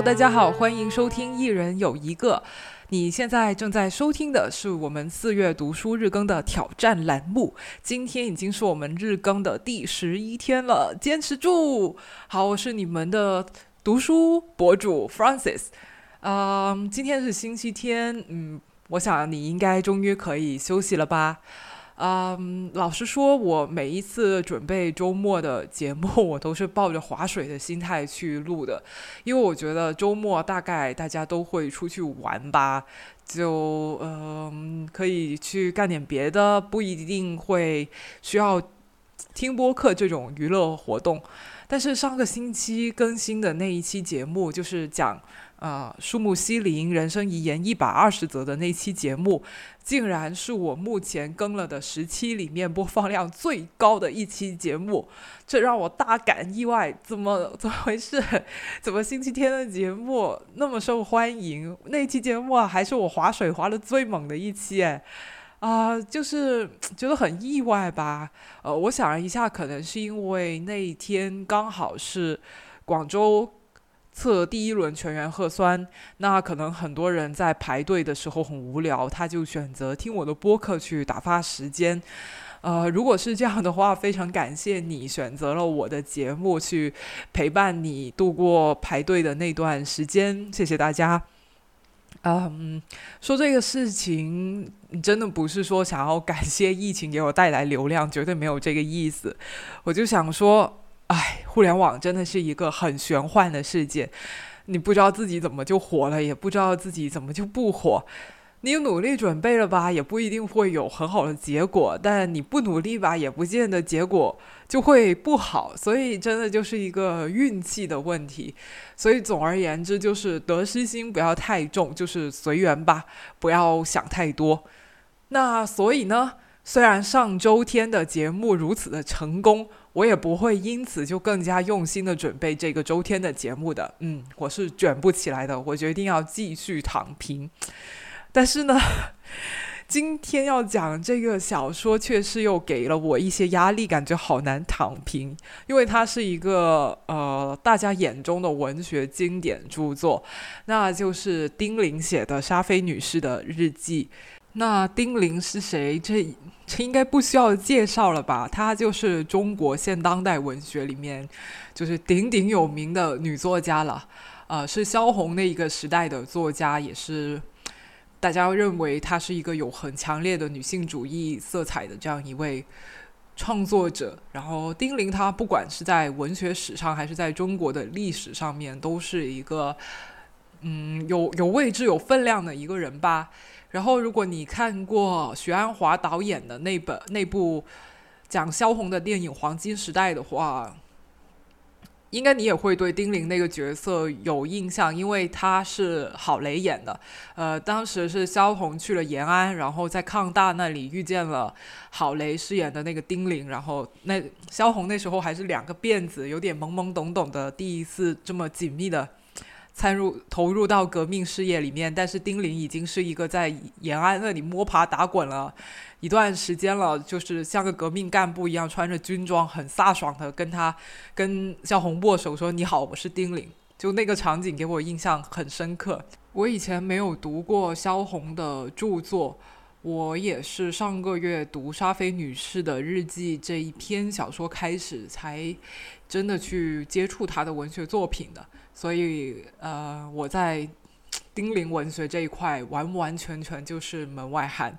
大家好，欢迎收听《一人有一个》。你现在正在收听的是我们四月读书日更的挑战栏目。今天已经是我们日更的第十一天了，坚持住！好，我是你们的读书博主 f r a n c i s 嗯，今天是星期天，嗯，我想你应该终于可以休息了吧？嗯，老实说，我每一次准备周末的节目，我都是抱着划水的心态去录的，因为我觉得周末大概大家都会出去玩吧，就嗯可以去干点别的，不一定会需要听播客这种娱乐活动。但是上个星期更新的那一期节目，就是讲。啊，树木西林人生遗言一百二十则的那期节目，竟然是我目前更了的十期里面播放量最高的一期节目，这让我大感意外。怎么 怎么回事？怎么星期天的节目那么受欢迎？那期节目啊还是我划水划的最猛的一期哎！啊，就是觉得很意外吧。呃，我想了一下，可能是因为那一天刚好是广州。测第一轮全员核酸，那可能很多人在排队的时候很无聊，他就选择听我的播客去打发时间。呃，如果是这样的话，非常感谢你选择了我的节目去陪伴你度过排队的那段时间，谢谢大家。嗯，说这个事情真的不是说想要感谢疫情给我带来流量，绝对没有这个意思。我就想说。哎，互联网真的是一个很玄幻的世界，你不知道自己怎么就火了，也不知道自己怎么就不火。你努力准备了吧，也不一定会有很好的结果；但你不努力吧，也不见得结果就会不好。所以，真的就是一个运气的问题。所以，总而言之，就是得失心不要太重，就是随缘吧，不要想太多。那所以呢，虽然上周天的节目如此的成功。我也不会因此就更加用心的准备这个周天的节目的，嗯，我是卷不起来的，我决定要继续躺平。但是呢，今天要讲这个小说，却是又给了我一些压力，感觉好难躺平，因为它是一个呃大家眼中的文学经典著作，那就是丁玲写的《沙菲女士的日记》。那丁玲是谁？这这应该不需要介绍了吧？她就是中国现当代文学里面就是鼎鼎有名的女作家了。呃，是萧红那一个时代的作家，也是大家认为她是一个有很强烈的女性主义色彩的这样一位创作者。然后丁玲她不管是在文学史上还是在中国的历史上面，都是一个嗯有有位置、有分量的一个人吧。然后，如果你看过许鞍华导演的那本那部讲萧红的电影《黄金时代》的话，应该你也会对丁玲那个角色有印象，因为他是郝蕾演的。呃，当时是萧红去了延安，然后在抗大那里遇见了郝蕾饰演的那个丁玲，然后那萧红那时候还是两个辫子，有点懵懵懂懂的，第一次这么紧密的。参入投入到革命事业里面，但是丁玲已经是一个在延安那里摸爬打滚了一段时间了，就是像个革命干部一样，穿着军装，很飒爽的跟他跟萧红握手说：“你好，我是丁玲。”就那个场景给我印象很深刻。我以前没有读过萧红的著作，我也是上个月读沙菲女士的日记这一篇小说开始，才真的去接触她的文学作品的。所以，呃，我在丁玲文学这一块完完全全就是门外汉。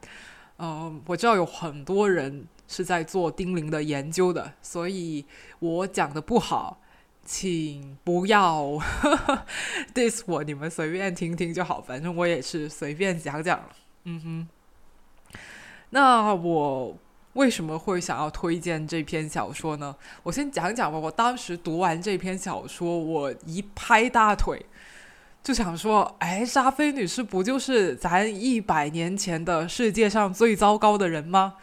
嗯，我知道有很多人是在做丁玲的研究的，所以我讲的不好，请不要 diss 我，你们随便听听就好，反正我也是随便讲讲。嗯哼，那我。为什么会想要推荐这篇小说呢？我先讲讲吧。我当时读完这篇小说，我一拍大腿，就想说：“哎，沙菲女士不就是咱一百年前的世界上最糟糕的人吗？”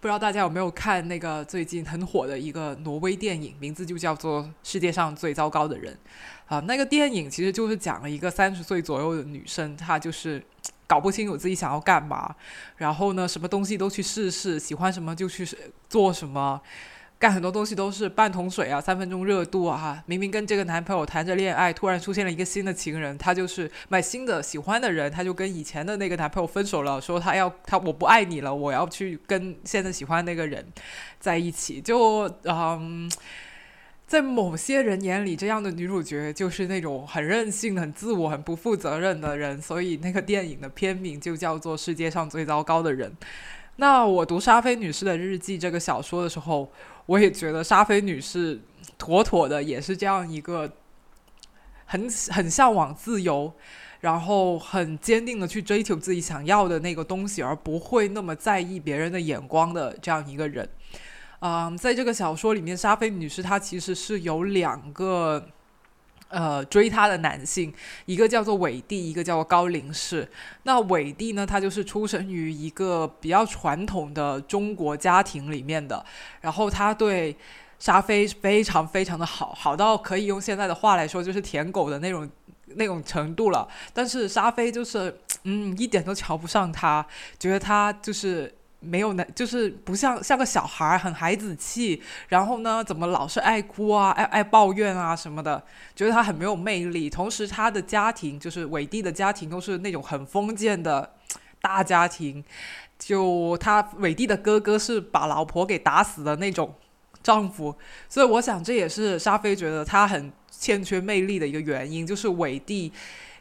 不知道大家有没有看那个最近很火的一个挪威电影，名字就叫做《世界上最糟糕的人》啊。那个电影其实就是讲了一个三十岁左右的女生，她就是。搞不清楚自己想要干嘛，然后呢，什么东西都去试试，喜欢什么就去做什么，干很多东西都是半桶水啊，三分钟热度啊！明明跟这个男朋友谈着恋爱，突然出现了一个新的情人，他就是买新的喜欢的人，他就跟以前的那个男朋友分手了，说他要他我不爱你了，我要去跟现在喜欢那个人在一起。就嗯，在某些人眼里，这样的女主角就是那种很任性、很自我、很不负责任的人，所以那个电影的片名就叫做《世界上最糟糕的人》。那我读沙菲女士的日记这个小说的时候。我也觉得沙菲女士妥妥的也是这样一个很很向往自由，然后很坚定的去追求自己想要的那个东西，而不会那么在意别人的眼光的这样一个人。嗯，在这个小说里面，沙菲女士她其实是有两个。呃，追她的男性，一个叫做韦帝，一个叫做高林氏。那韦帝呢，他就是出生于一个比较传统的中国家庭里面的，然后他对沙菲非常非常的好，好到可以用现在的话来说，就是舔狗的那种那种程度了。但是沙菲就是，嗯，一点都瞧不上他，觉得他就是。没有男，就是不像像个小孩，很孩子气。然后呢，怎么老是爱哭啊，爱爱抱怨啊什么的，觉得他很没有魅力。同时，他的家庭就是伟帝的家庭，都是那种很封建的大家庭。就他伟帝的哥哥是把老婆给打死的那种丈夫，所以我想这也是沙菲觉得他很欠缺魅力的一个原因。就是伟帝，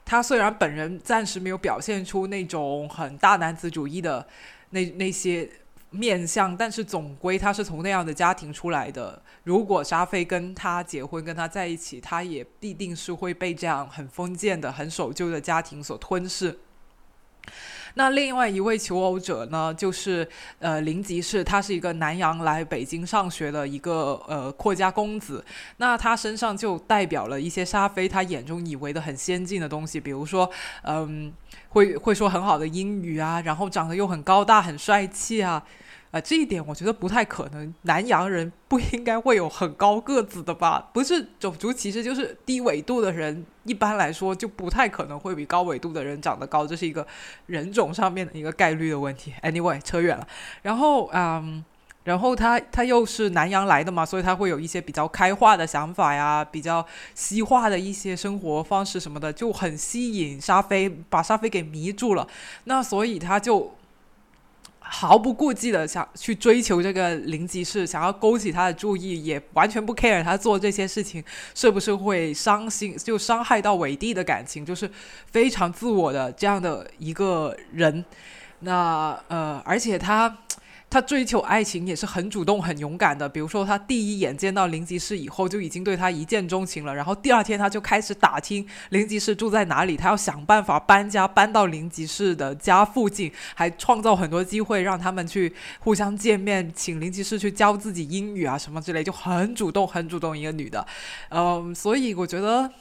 他虽然本人暂时没有表现出那种很大男子主义的。那那些面相，但是总归他是从那样的家庭出来的。如果沙菲跟他结婚，跟他在一起，他也必定是会被这样很封建的、很守旧的家庭所吞噬。那另外一位求偶者呢，就是呃林吉士，他是一个南洋来北京上学的一个呃阔家公子。那他身上就代表了一些沙菲他眼中以为的很先进的东西，比如说嗯会会说很好的英语啊，然后长得又很高大很帅气啊。啊，这一点我觉得不太可能。南洋人不应该会有很高个子的吧？不是种族歧视，就是低纬度的人，一般来说就不太可能会比高纬度的人长得高，这是一个人种上面的一个概率的问题。Anyway，扯远了。然后，嗯，然后他他又是南洋来的嘛，所以他会有一些比较开化的想法呀，比较西化的一些生活方式什么的，就很吸引沙菲，把沙菲给迷住了。那所以他就。毫不顾忌的想去追求这个零级士，想要勾起他的注意，也完全不 care 他做这些事情是不是会伤心，就伤害到伟帝的感情，就是非常自我的这样的一个人。那呃，而且他。他追求爱情也是很主动、很勇敢的。比如说，他第一眼见到林吉士以后，就已经对他一见钟情了。然后第二天，他就开始打听林吉士住在哪里，他要想办法搬家搬到林吉士的家附近，还创造很多机会让他们去互相见面，请林吉士去教自己英语啊什么之类，就很主动、很主动一个女的。嗯，所以我觉得。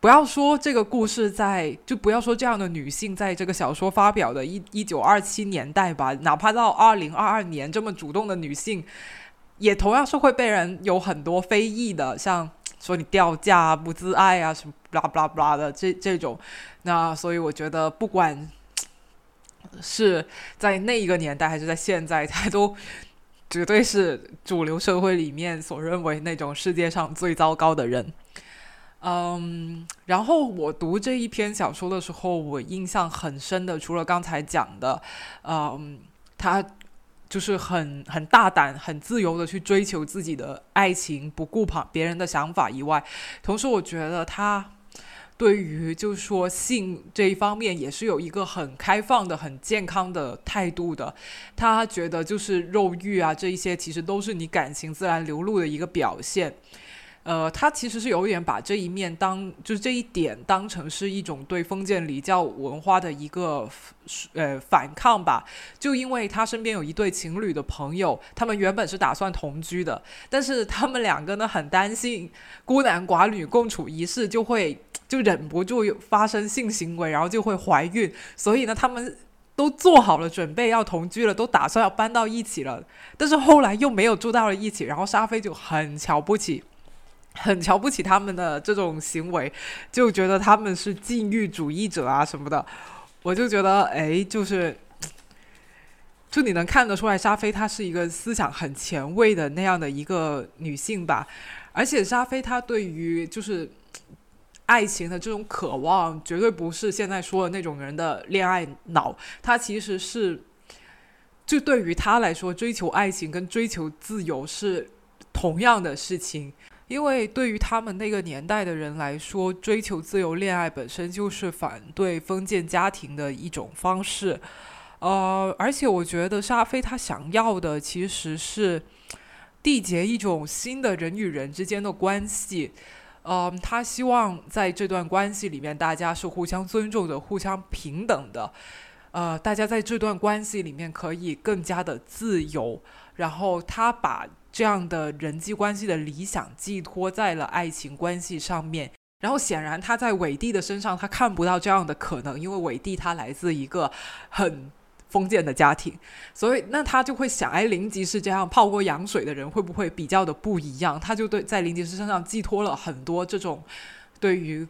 不要说这个故事在，就不要说这样的女性在这个小说发表的一一九二七年代吧，哪怕到二零二二年，这么主动的女性，也同样是会被人有很多非议的，像说你掉价、不自爱啊什么，blah blah blah 的这这种。那所以我觉得，不管是在那一个年代还是在现在，它都绝对是主流社会里面所认为那种世界上最糟糕的人。嗯，然后我读这一篇小说的时候，我印象很深的，除了刚才讲的，嗯，他就是很很大胆、很自由的去追求自己的爱情，不顾旁别人的想法以外，同时我觉得他对于就是说性这一方面也是有一个很开放的、很健康的态度的。他觉得就是肉欲啊，这一些其实都是你感情自然流露的一个表现。呃，他其实是有点把这一面当，就是这一点当成是一种对封建礼教文化的一个呃反抗吧。就因为他身边有一对情侣的朋友，他们原本是打算同居的，但是他们两个呢很担心孤男寡女共处一室就会就忍不住发生性行为，然后就会怀孕，所以呢他们都做好了准备要同居了，都打算要搬到一起了，但是后来又没有住到了一起，然后沙菲就很瞧不起。很瞧不起他们的这种行为，就觉得他们是禁欲主义者啊什么的。我就觉得，哎，就是就你能看得出来，沙菲她是一个思想很前卫的那样的一个女性吧。而且沙菲她对于就是爱情的这种渴望，绝对不是现在说的那种人的恋爱脑。她其实是，就对于她来说，追求爱情跟追求自由是同样的事情。因为对于他们那个年代的人来说，追求自由恋爱本身就是反对封建家庭的一种方式。呃，而且我觉得沙菲他想要的其实是缔结一种新的人与人之间的关系。嗯，他希望在这段关系里面，大家是互相尊重的、互相平等的。呃，大家在这段关系里面可以更加的自由。然后他把。这样的人际关系的理想寄托在了爱情关系上面，然后显然他在伟帝的身上他看不到这样的可能，因为伟帝他来自一个很封建的家庭，所以那他就会想，哎，林吉是这样泡过羊水的人，会不会比较的不一样？他就对在林吉士身上寄托了很多这种对于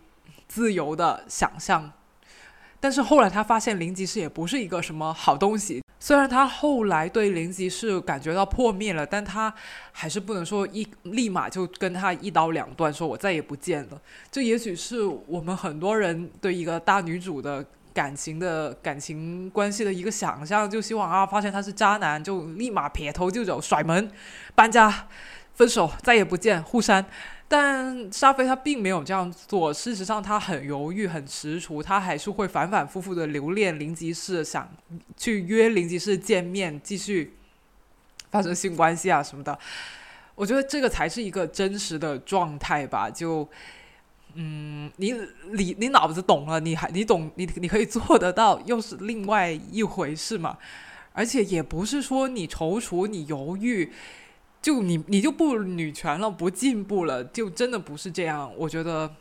自由的想象。但是后来他发现林吉士也不是一个什么好东西。虽然他后来对林吉是感觉到破灭了，但他还是不能说一立马就跟他一刀两断，说我再也不见了。这也许是我们很多人对一个大女主的感情的感情关系的一个想象，就希望啊，发现他是渣男就立马撇头就走，甩门，搬家，分手，再也不见，互删。但沙菲他并没有这样做，事实上他很犹豫、很踟蹰，他还是会反反复复的留恋林吉士，想去约林吉士见面，继续发生性关系啊什么的。我觉得这个才是一个真实的状态吧。就，嗯，你你你脑子懂了，你还你懂，你你可以做得到，又是另外一回事嘛。而且也不是说你踌躇、你犹豫。就你，你就不女权了，不进步了，就真的不是这样。我觉得，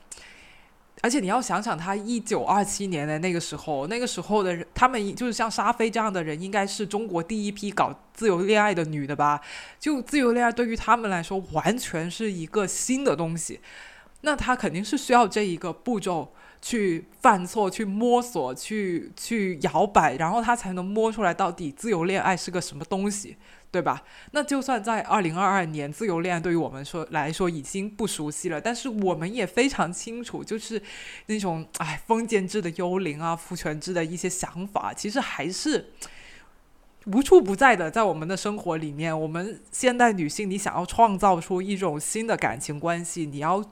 而且你要想想，他一九二七年的那个时候，那个时候的人，他们就是像沙菲这样的人，应该是中国第一批搞自由恋爱的女的吧？就自由恋爱对于他们来说，完全是一个新的东西。那他肯定是需要这一个步骤去犯错、去摸索、去去摇摆，然后他才能摸出来到底自由恋爱是个什么东西。对吧？那就算在二零二二年，自由恋爱对于我们说来说已经不熟悉了，但是我们也非常清楚，就是那种哎封建制的幽灵啊、父权制的一些想法，其实还是无处不在的，在我们的生活里面。我们现代女性，你想要创造出一种新的感情关系，你要。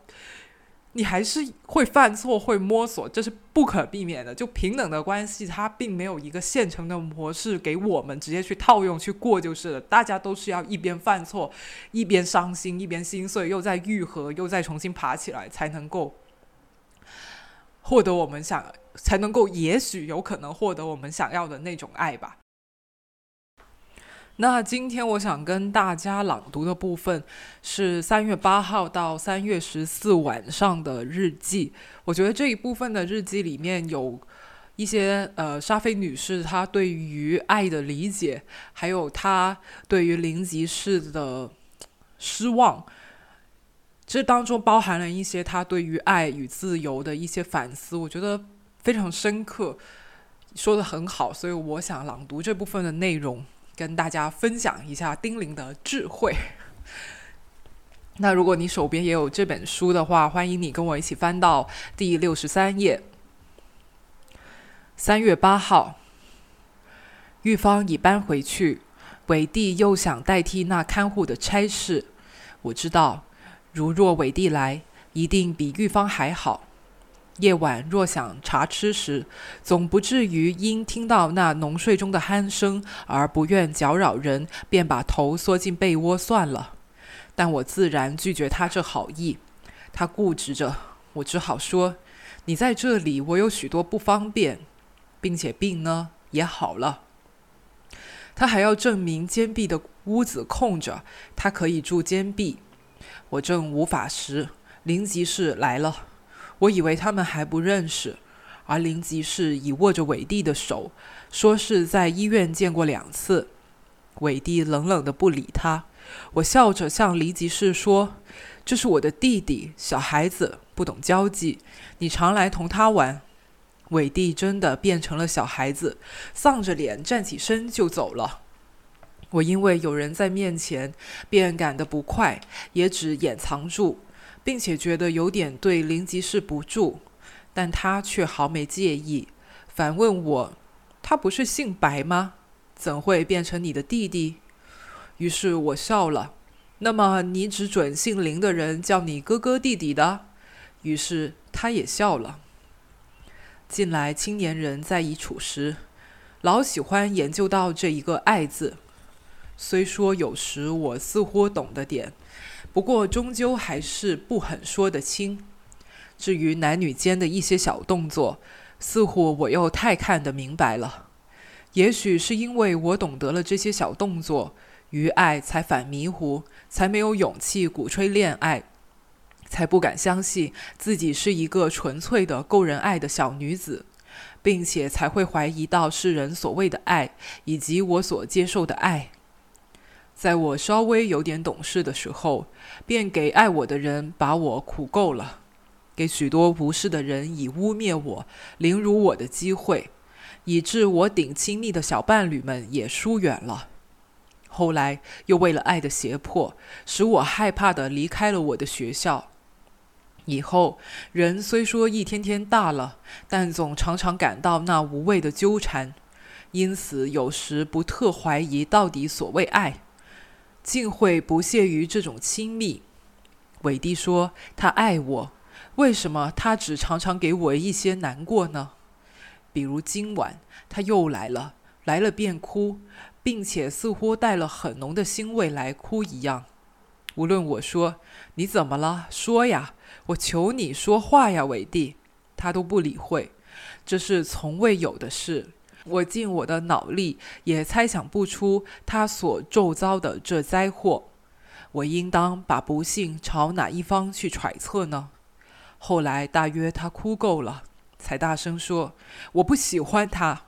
你还是会犯错，会摸索，这是不可避免的。就平等的关系，它并没有一个现成的模式给我们直接去套用去过就是了。大家都是要一边犯错，一边伤心，一边心碎，又在愈合，又再重新爬起来，才能够获得我们想，才能够也许有可能获得我们想要的那种爱吧。那今天我想跟大家朗读的部分是三月八号到三月十四晚上的日记。我觉得这一部分的日记里面有一些呃，沙菲女士她对于爱的理解，还有她对于林吉士的失望。这当中包含了一些她对于爱与自由的一些反思，我觉得非常深刻，说的很好，所以我想朗读这部分的内容。跟大家分享一下丁玲的智慧。那如果你手边也有这本书的话，欢迎你跟我一起翻到第六十三页。三月八号，玉芳已搬回去，伟弟又想代替那看护的差事。我知道，如若伟弟来，一定比玉芳还好。夜晚若想茶吃时，总不至于因听到那浓睡中的鼾声而不愿搅扰人，便把头缩进被窝算了。但我自然拒绝他这好意。他固执着，我只好说：“你在这里，我有许多不方便，并且病呢也好了。”他还要证明坚壁的屋子空着，他可以住坚壁。我正无法时，林吉士来了。我以为他们还不认识，而林吉士已握着伟弟的手，说是在医院见过两次。伟弟冷冷的不理他。我笑着向林吉士说：“这是我的弟弟，小孩子不懂交际，你常来同他玩。”伟弟真的变成了小孩子，丧着脸站起身就走了。我因为有人在面前，便赶得不快，也只掩藏住，并且觉得有点对林吉士不住，但他却毫没介意，反问我：“他不是姓白吗？怎会变成你的弟弟？”于是我笑了。那么你只准姓林的人叫你哥哥弟弟的？于是他也笑了。近来青年人在一处时，老喜欢研究到这一个“爱”字。虽说有时我似乎懂得点，不过终究还是不很说得清。至于男女间的一些小动作，似乎我又太看得明白了。也许是因为我懂得了这些小动作，于爱才反迷糊，才没有勇气鼓吹恋爱，才不敢相信自己是一个纯粹的够人爱的小女子，并且才会怀疑到世人所谓的爱，以及我所接受的爱。在我稍微有点懂事的时候，便给爱我的人把我苦够了，给许多不是的人以污蔑我、凌辱我的机会，以致我顶亲密的小伴侣们也疏远了。后来又为了爱的胁迫，使我害怕的离开了我的学校。以后人虽说一天天大了，但总常常感到那无谓的纠缠，因此有时不特怀疑到底所谓爱。竟会不屑于这种亲密。伟帝说：“他爱我，为什么他只常常给我一些难过呢？比如今晚他又来了，来了便哭，并且似乎带了很浓的腥味来哭一样。无论我说你怎么了，说呀，我求你说话呀，伟帝，他都不理会。这是从未有的事。”我尽我的脑力，也猜想不出他所骤遭的这灾祸。我应当把不幸朝哪一方去揣测呢？后来大约他哭够了，才大声说：“我不喜欢他。”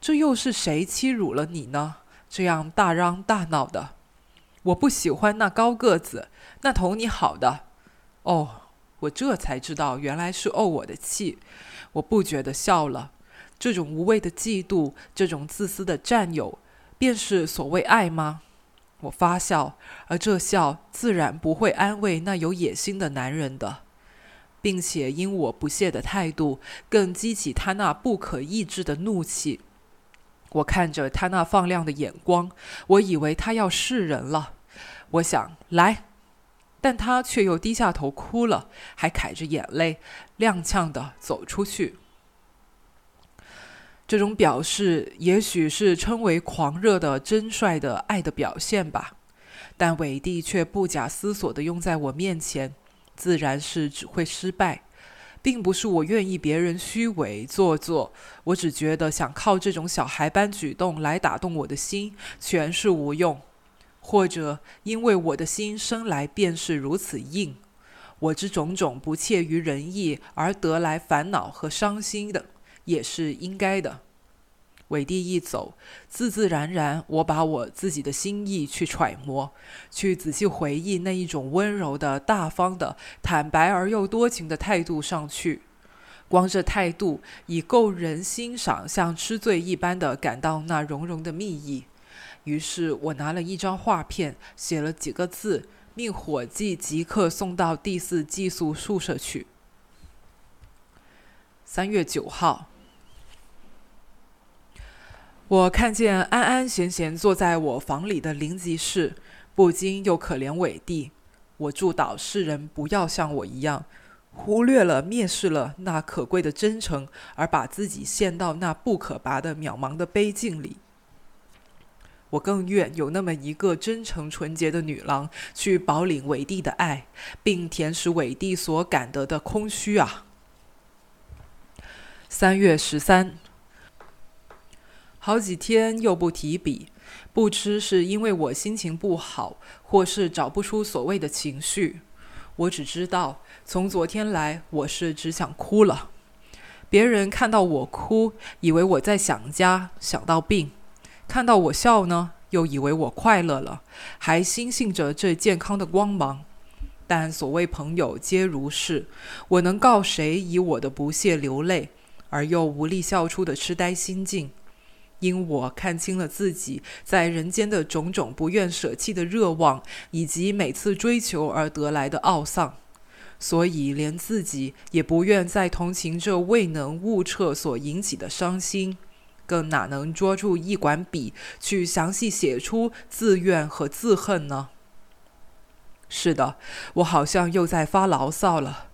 这又是谁欺辱了你呢？这样大嚷大闹的。我不喜欢那高个子，那同你好的。哦，我这才知道，原来是怄我的气。我不觉得笑了。这种无谓的嫉妒，这种自私的占有，便是所谓爱吗？我发笑，而这笑自然不会安慰那有野心的男人的，并且因我不屑的态度，更激起他那不可抑制的怒气。我看着他那放亮的眼光，我以为他要示人了。我想来，但他却又低下头哭了，还揩着眼泪，踉跄的走出去。这种表示也许是称为狂热的真率的爱的表现吧，但伟帝却不假思索地用在我面前，自然是只会失败，并不是我愿意别人虚伪做作，我只觉得想靠这种小孩般举动来打动我的心，全是无用，或者因为我的心生来便是如此硬，我之种种不切于人意而得来烦恼和伤心的。也是应该的。伟帝一走，自自然然，我把我自己的心意去揣摩，去仔细回忆那一种温柔的、大方的、坦白而又多情的态度上去。光这态度已够人欣赏，像吃醉一般的感到那融融的蜜意。于是我拿了一张画片，写了几个字，命伙计即刻送到第四寄宿宿舍去。三月九号。我看见安安闲闲坐在我房里的灵吉士，不禁又可怜伟弟。我祝祷世人不要像我一样，忽略了、蔑视了那可贵的真诚，而把自己陷到那不可拔的渺茫的悲境里。我更愿有那么一个真诚纯洁的女郎，去饱领伟弟的爱，并填实伟弟所感得的空虚啊！三月十三。好几天又不提笔，不知是因为我心情不好，或是找不出所谓的情绪。我只知道，从昨天来，我是只想哭了。别人看到我哭，以为我在想家，想到病；看到我笑呢，又以为我快乐了，还心信着这健康的光芒。但所谓朋友皆如是，我能告谁以我的不屑流泪，而又无力笑出的痴呆心境？因我看清了自己在人间的种种不愿舍弃的热望，以及每次追求而得来的懊丧，所以连自己也不愿再同情这未能悟彻所引起的伤心，更哪能捉住一管笔去详细写出自怨和自恨呢？是的，我好像又在发牢骚了，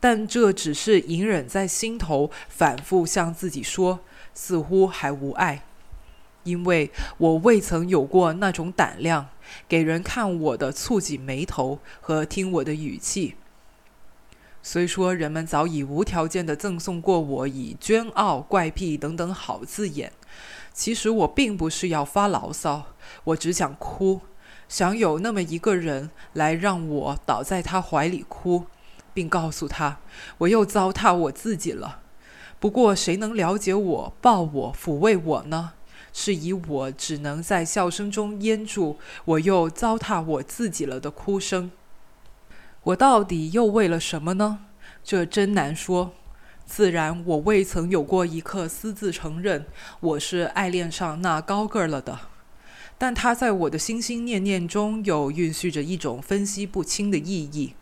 但这只是隐忍在心头，反复向自己说，似乎还无碍。因为我未曾有过那种胆量，给人看我的蹙紧眉头和听我的语气。虽说人们早已无条件的赠送过我以捐傲、怪癖等等好字眼，其实我并不是要发牢骚，我只想哭，想有那么一个人来让我倒在他怀里哭，并告诉他我又糟蹋我自己了。不过谁能了解我、抱我、抚慰我呢？是以我只能在笑声中淹住我又糟蹋我自己了的哭声。我到底又为了什么呢？这真难说。自然，我未曾有过一刻私自承认我是爱恋上那高个儿了的。但他在我的心心念念中，又蕴蓄着一种分析不清的意义。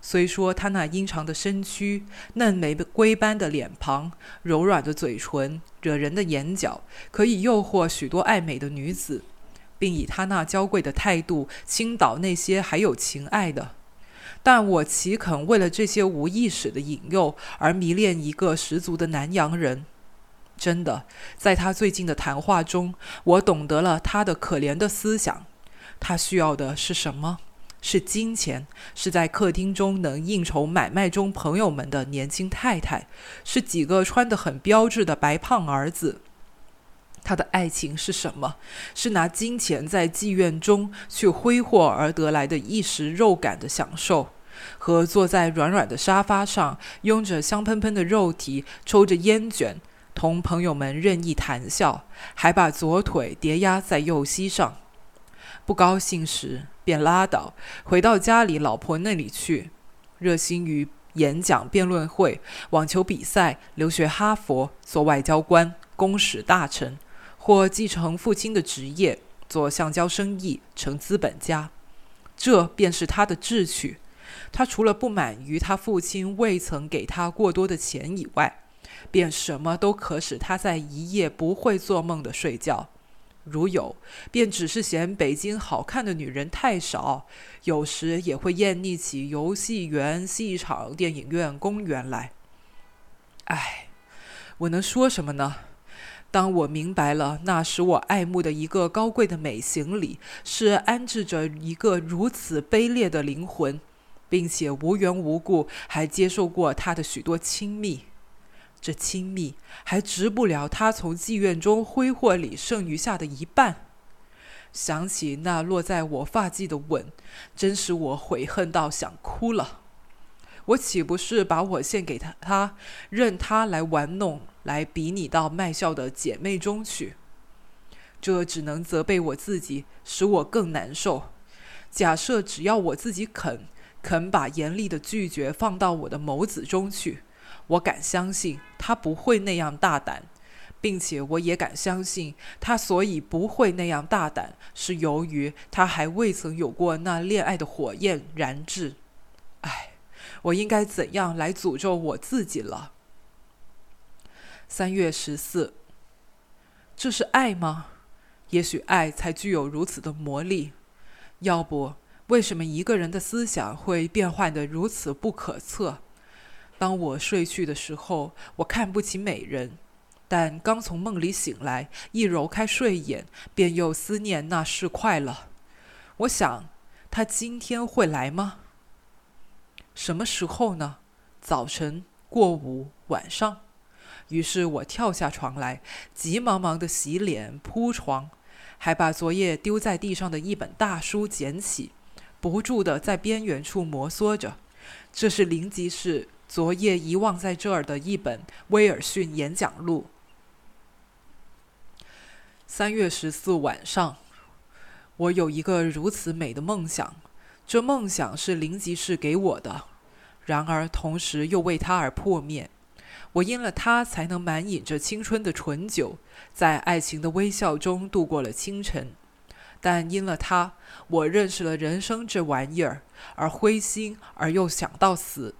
虽说他那阴长的身躯、嫩玫瑰般的脸庞、柔软的嘴唇、惹人的眼角，可以诱惑许多爱美的女子，并以他那娇贵的态度倾倒那些还有情爱的，但我岂肯为了这些无意识的引诱而迷恋一个十足的南洋人？真的，在他最近的谈话中，我懂得了他的可怜的思想。他需要的是什么？是金钱，是在客厅中能应酬买卖中朋友们的年轻太太，是几个穿得很标致的白胖儿子。他的爱情是什么？是拿金钱在妓院中去挥霍而得来的一时肉感的享受，和坐在软软的沙发上，拥着香喷喷的肉体，抽着烟卷，同朋友们任意谈笑，还把左腿叠压在右膝上。不高兴时。便拉倒，回到家里老婆那里去，热心于演讲、辩论会、网球比赛，留学哈佛，做外交官、公使大臣，或继承父亲的职业，做橡胶生意，成资本家。这便是他的志趣。他除了不满于他父亲未曾给他过多的钱以外，便什么都可使他在一夜不会做梦的睡觉。如有，便只是嫌北京好看的女人太少，有时也会厌腻起游戏园、戏场、电影院、公园来。唉，我能说什么呢？当我明白了那使我爱慕的一个高贵的美行里，是安置着一个如此卑劣的灵魂，并且无缘无故还接受过他的许多亲密。这亲密还值不了他从妓院中挥霍里剩余下的一半。想起那落在我发髻的吻，真使我悔恨到想哭了。我岂不是把我献给他，他任他来玩弄，来比拟到卖笑的姐妹中去？这只能责备我自己，使我更难受。假设只要我自己肯，肯把严厉的拒绝放到我的眸子中去。我敢相信他不会那样大胆，并且我也敢相信他所以不会那样大胆，是由于他还未曾有过那恋爱的火焰燃炙。唉，我应该怎样来诅咒我自己了？三月十四，这是爱吗？也许爱才具有如此的魔力。要不，为什么一个人的思想会变换得如此不可测？当我睡去的时候，我看不起美人，但刚从梦里醒来，一揉开睡眼，便又思念那事快了。我想，他今天会来吗？什么时候呢？早晨、过午、晚上。于是我跳下床来，急忙忙的洗脸、铺床，还把昨夜丢在地上的一本大书捡起，不住的在边缘处摩挲着。这是灵吉士。昨夜遗忘在这儿的一本威尔逊演讲录。三月十四晚上，我有一个如此美的梦想，这梦想是林吉士给我的，然而同时又为他而破灭。我因了他才能满饮着青春的醇酒，在爱情的微笑中度过了清晨。但因了他，我认识了人生这玩意儿，而灰心，而又想到死。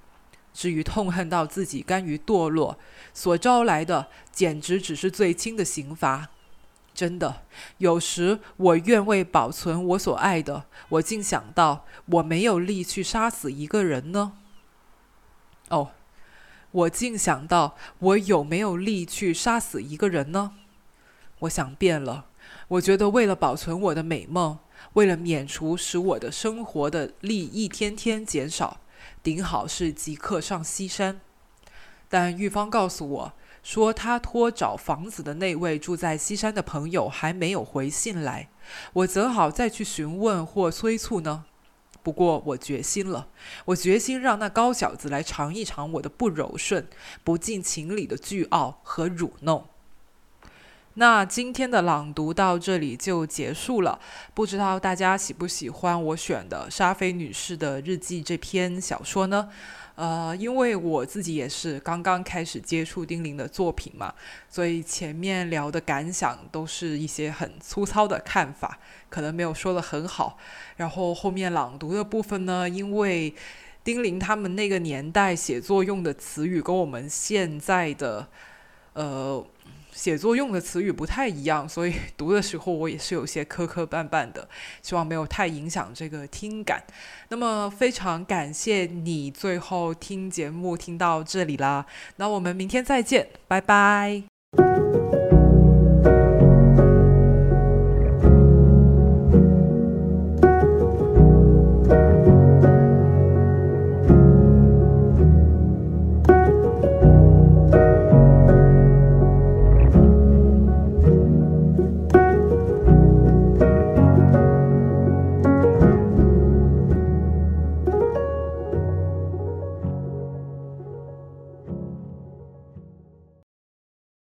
至于痛恨到自己甘于堕落，所招来的简直只是最轻的刑罚。真的，有时我愿为保存我所爱的，我竟想到我没有力去杀死一个人呢。哦，我竟想到我有没有力去杀死一个人呢？我想变了。我觉得为了保存我的美梦，为了免除使我的生活的力一天天减少。顶好是即刻上西山，但玉芳告诉我说，他托找房子的那位住在西山的朋友还没有回信来。我则好再去询问或催促呢。不过我决心了，我决心让那高小子来尝一尝我的不柔顺、不近情理的倨傲和辱弄。那今天的朗读到这里就结束了，不知道大家喜不喜欢我选的沙菲女士的日记这篇小说呢？呃，因为我自己也是刚刚开始接触丁玲的作品嘛，所以前面聊的感想都是一些很粗糙的看法，可能没有说的很好。然后后面朗读的部分呢，因为丁玲他们那个年代写作用的词语跟我们现在的，呃。写作用的词语不太一样，所以 读的时候我也是有些磕磕绊绊的，希望没有太影响这个听感。那么非常感谢你最后听节目听到这里啦，那我们明天再见，拜拜。